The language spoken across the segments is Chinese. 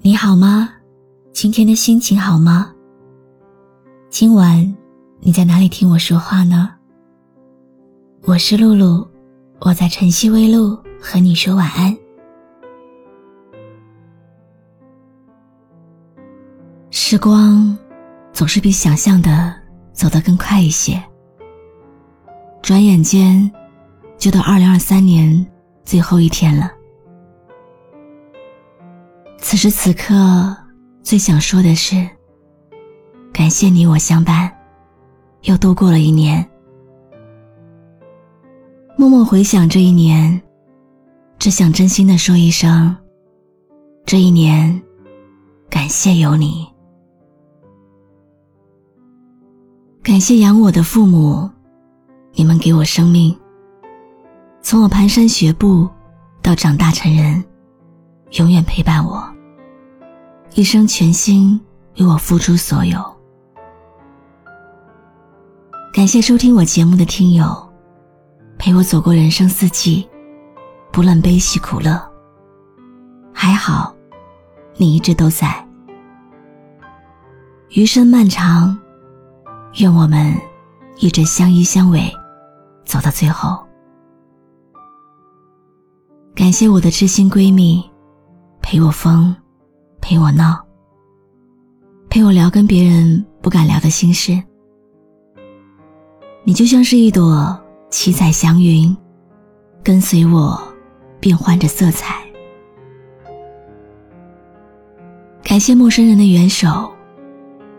你好吗？今天的心情好吗？今晚你在哪里听我说话呢？我是露露，我在晨曦微露和你说晚安。时光总是比想象的走得更快一些，转眼间就到二零二三年最后一天了。此时此刻，最想说的是，感谢你我相伴，又度过了一年。默默回想这一年，只想真心的说一声：这一年，感谢有你。感谢养我的父母，你们给我生命，从我蹒跚学步到长大成人。永远陪伴我，一生全心为我付出所有。感谢收听我节目的听友，陪我走过人生四季，不论悲喜苦乐。还好，你一直都在。余生漫长，愿我们一直相依相偎，走到最后。感谢我的知心闺蜜。陪我疯，陪我闹，陪我聊跟别人不敢聊的心事。你就像是一朵七彩祥云，跟随我变换着色彩。感谢陌生人的援手，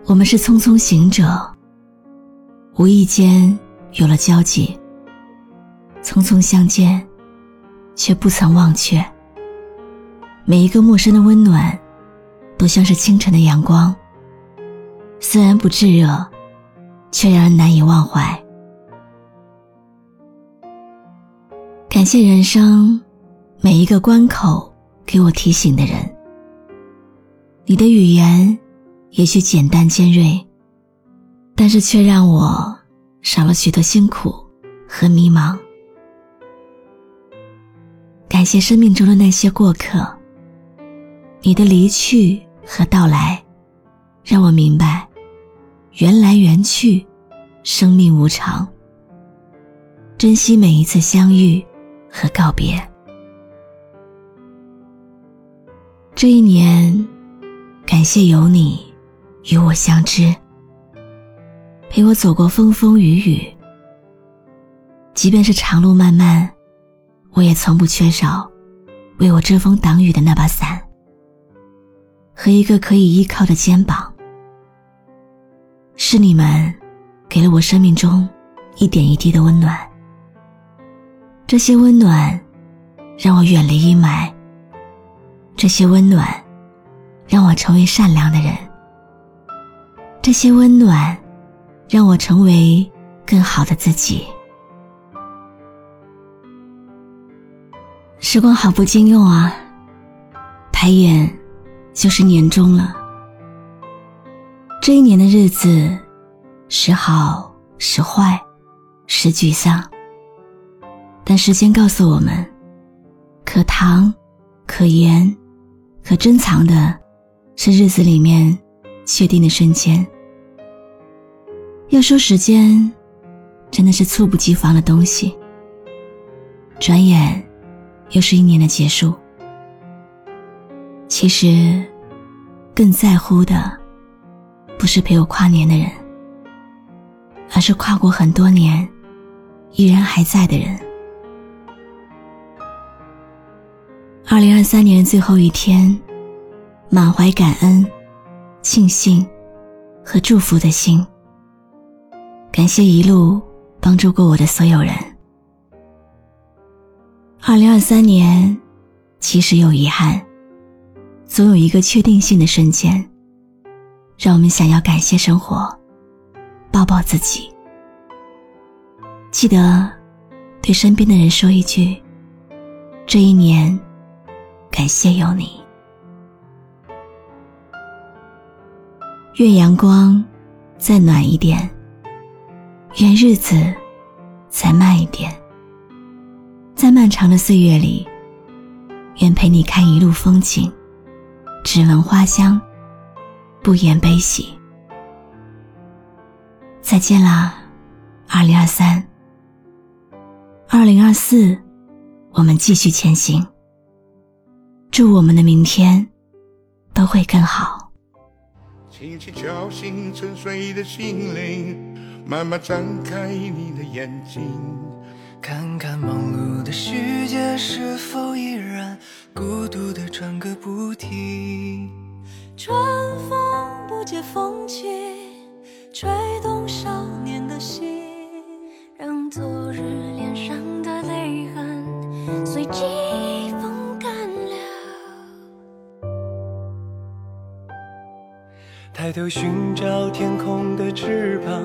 我们是匆匆行者，无意间有了交集，匆匆相见，却不曾忘却。每一个陌生的温暖，都像是清晨的阳光。虽然不炙热，却让人难以忘怀。感谢人生每一个关口给我提醒的人。你的语言也许简单尖锐，但是却让我少了许多辛苦和迷茫。感谢生命中的那些过客。你的离去和到来，让我明白，缘来缘去，生命无常。珍惜每一次相遇和告别。这一年，感谢有你与我相知，陪我走过风风雨雨。即便是长路漫漫，我也从不缺少为我遮风挡雨的那把伞。和一个可以依靠的肩膀，是你们给了我生命中一点一滴的温暖。这些温暖让我远离阴霾，这些温暖让我成为善良的人，这些温暖让我成为更好的自己。时光好不经用啊，抬眼。就是年终了，这一年的日子，时好时坏，时沮丧。但时间告诉我们，可糖、可盐、可珍藏的，是日子里面确定的瞬间。要说时间，真的是猝不及防的东西。转眼，又是一年的结束。其实，更在乎的，不是陪我跨年的人，而是跨过很多年，依然还在的人。二零二三年最后一天，满怀感恩、庆幸和祝福的心，感谢一路帮助过我的所有人。二零二三年，其实有遗憾。总有一个确定性的瞬间，让我们想要感谢生活，抱抱自己。记得对身边的人说一句：“这一年，感谢有你。”愿阳光再暖一点，愿日子再慢一点，在漫长的岁月里，愿陪你看一路风景。只闻花香，不言悲喜。再见啦，二零二三。二零二四，我们继续前行。祝我们的明天都会更好。轻轻敲醒沉睡的心灵，慢慢张开你的眼睛，看看忙碌的世界是否依然孤独的转个不停。春风不解风情，吹动少年的心，让昨日脸上的泪痕随季风干了。抬头寻找天空的翅膀，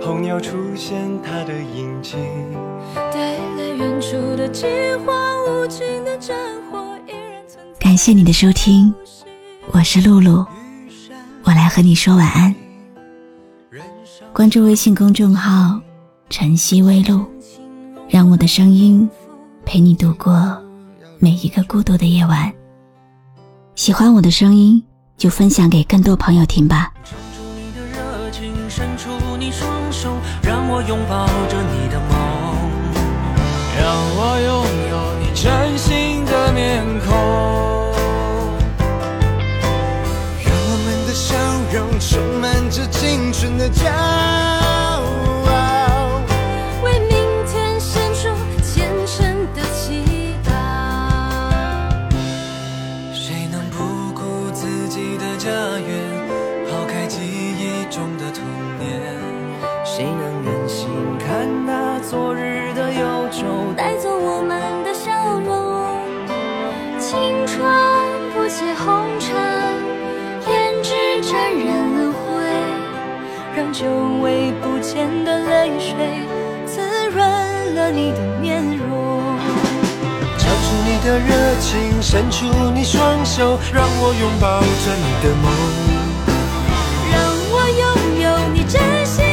候鸟出现它的影迹。带来远处的饥荒，无尽的战火依然存在。感谢你的收听，我是露露，我来和你说晚安。关注微信公众号“晨曦微露”，让我的声音陪你度过每一个孤独的夜晚。喜欢我的声音，就分享给更多朋友听吧。让我拥抱着你的梦，让我拥的家。甜的泪水滋润了你的面容，交出你的热情，伸出你双手，让我拥抱着你的梦，让我拥有你真心。